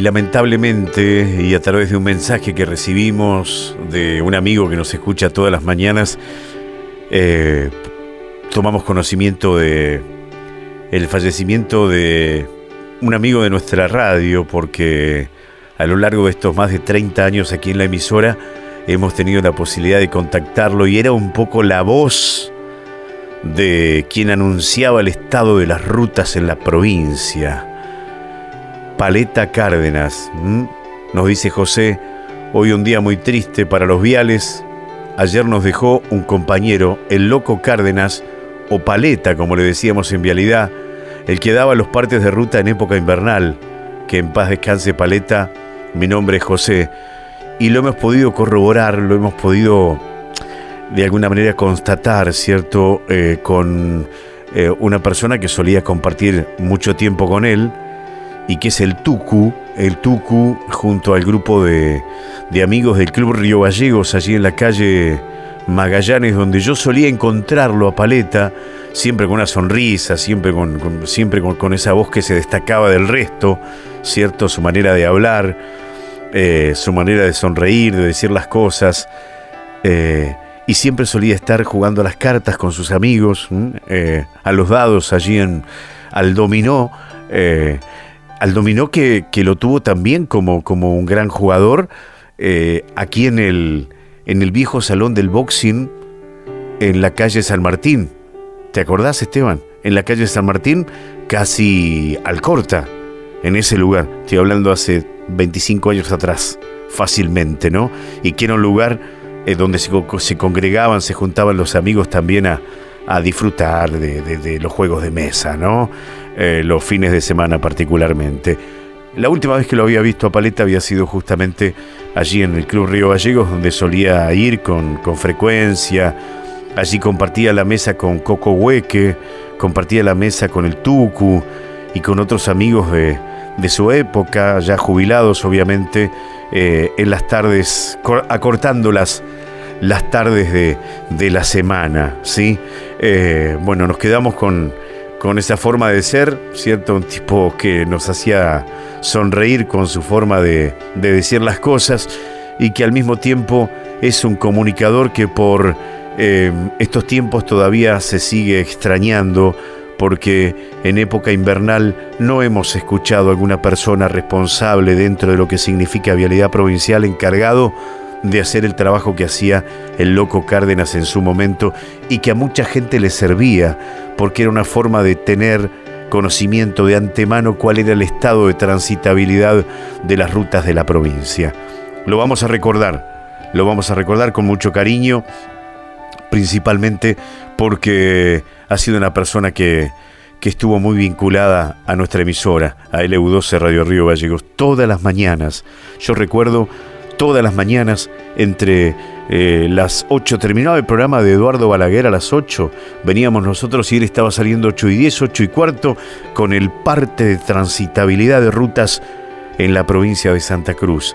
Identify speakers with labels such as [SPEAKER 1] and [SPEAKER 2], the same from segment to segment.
[SPEAKER 1] lamentablemente, y a través de un mensaje que recibimos de un amigo que nos escucha todas las mañanas, eh, tomamos conocimiento de el fallecimiento de un amigo de nuestra radio, porque a lo largo de estos más de 30 años aquí en la emisora hemos tenido la posibilidad de contactarlo y era un poco la voz de quien anunciaba el estado de las rutas en la provincia. Paleta Cárdenas, nos dice José, hoy un día muy triste para los viales. Ayer nos dejó un compañero, el loco Cárdenas, o Paleta, como le decíamos en vialidad, el que daba los partes de ruta en época invernal. Que en paz descanse Paleta, mi nombre es José. Y lo hemos podido corroborar, lo hemos podido de alguna manera constatar, ¿cierto?, eh, con eh, una persona que solía compartir mucho tiempo con él y que es el Tucu, el Tucu junto al grupo de, de amigos del Club Río Gallegos, allí en la calle Magallanes, donde yo solía encontrarlo a Paleta, siempre con una sonrisa, siempre con, siempre con, esa voz que se destacaba del resto, ¿cierto? Su manera de hablar, eh, su manera de sonreír, de decir las cosas y siempre solía estar jugando a las cartas con sus amigos, eh, a los dados allí en, al dominó, eh, al dominó que, lo tuvo también como, como un gran jugador eh, aquí en el, en el viejo salón del boxing en la calle San Martín. ¿Te acordás, Esteban? En la calle San Martín, casi al corta, en ese lugar. Estoy hablando hace 25 años atrás, fácilmente, ¿no? Y que era un lugar eh, donde se, congregaban, se juntaban los amigos también a, disfrutar de, los juegos de mesa, ¿no? Eh, los fines de semana particularmente. La última vez que lo había visto a Paleta había sido justamente allí en el Club Río Gallegos, donde solía ir con, con frecuencia. Allí compartía la mesa con Coco Hueque, compartía la mesa con el Tucu y con otros amigos de, de su época, ya jubilados obviamente, eh, en las tardes, acortando las, tardes de, la semana, ¿sí? Eh, bueno, nos quedamos con, con esa forma de ser, ¿cierto? Un tipo que nos hacía sonreír con su forma de, de decir las cosas y que al mismo tiempo es un comunicador que por eh, estos tiempos todavía se sigue extrañando porque en época invernal no hemos escuchado a alguna persona responsable dentro de lo que significa vialidad provincial encargado de hacer el trabajo que hacía el loco Cárdenas en su momento y que a mucha gente le servía, porque era una forma de tener conocimiento de antemano cuál era el estado de transitabilidad de las rutas de la provincia. Lo vamos a recordar, lo vamos a recordar con mucho cariño, principalmente porque ha sido una persona que, estuvo muy vinculada a nuestra emisora, a LU12 Radio Río Gallegos, todas las mañanas. Yo recuerdo todas las mañanas entre eh, las 8, terminaba el programa de Eduardo Balaguer a las 8, veníamos nosotros y él estaba saliendo 8 y 10, 8 y cuarto, con el parte de transitabilidad de rutas en la provincia de Santa Cruz.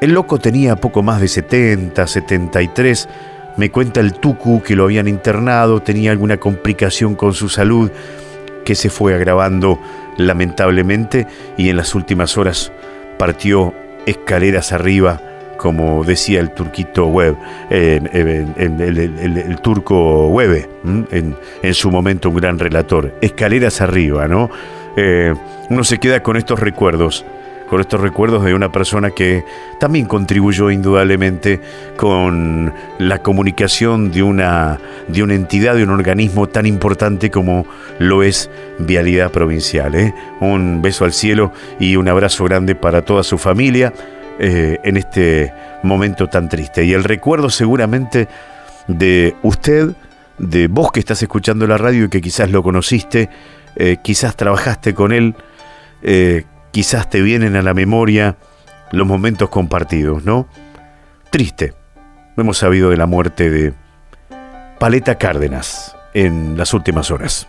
[SPEAKER 1] El loco tenía poco más de 70, 73 me cuenta el Tucu que lo habían internado, tenía alguna complicación con su salud que se fue agravando lamentablemente y en las últimas horas partió escaleras arriba, como decía el turquito web, el, turco Webe, en, su momento un gran relator. Escaleras arriba, ¿no? Eh, uno se queda con estos recuerdos con estos recuerdos de una persona que también contribuyó indudablemente con la comunicación de una, de una entidad, de un organismo tan importante como lo es Vialidad Provincial. ¿eh? Un beso al cielo y un abrazo grande para toda su familia eh, en este momento tan triste. Y el recuerdo seguramente de usted, de vos que estás escuchando la radio y que quizás lo conociste, eh, quizás trabajaste con él, quizás te vienen a la memoria los momentos compartidos, ¿no? Triste. Hemos sabido de la muerte de Paleta Cárdenas en las últimas horas.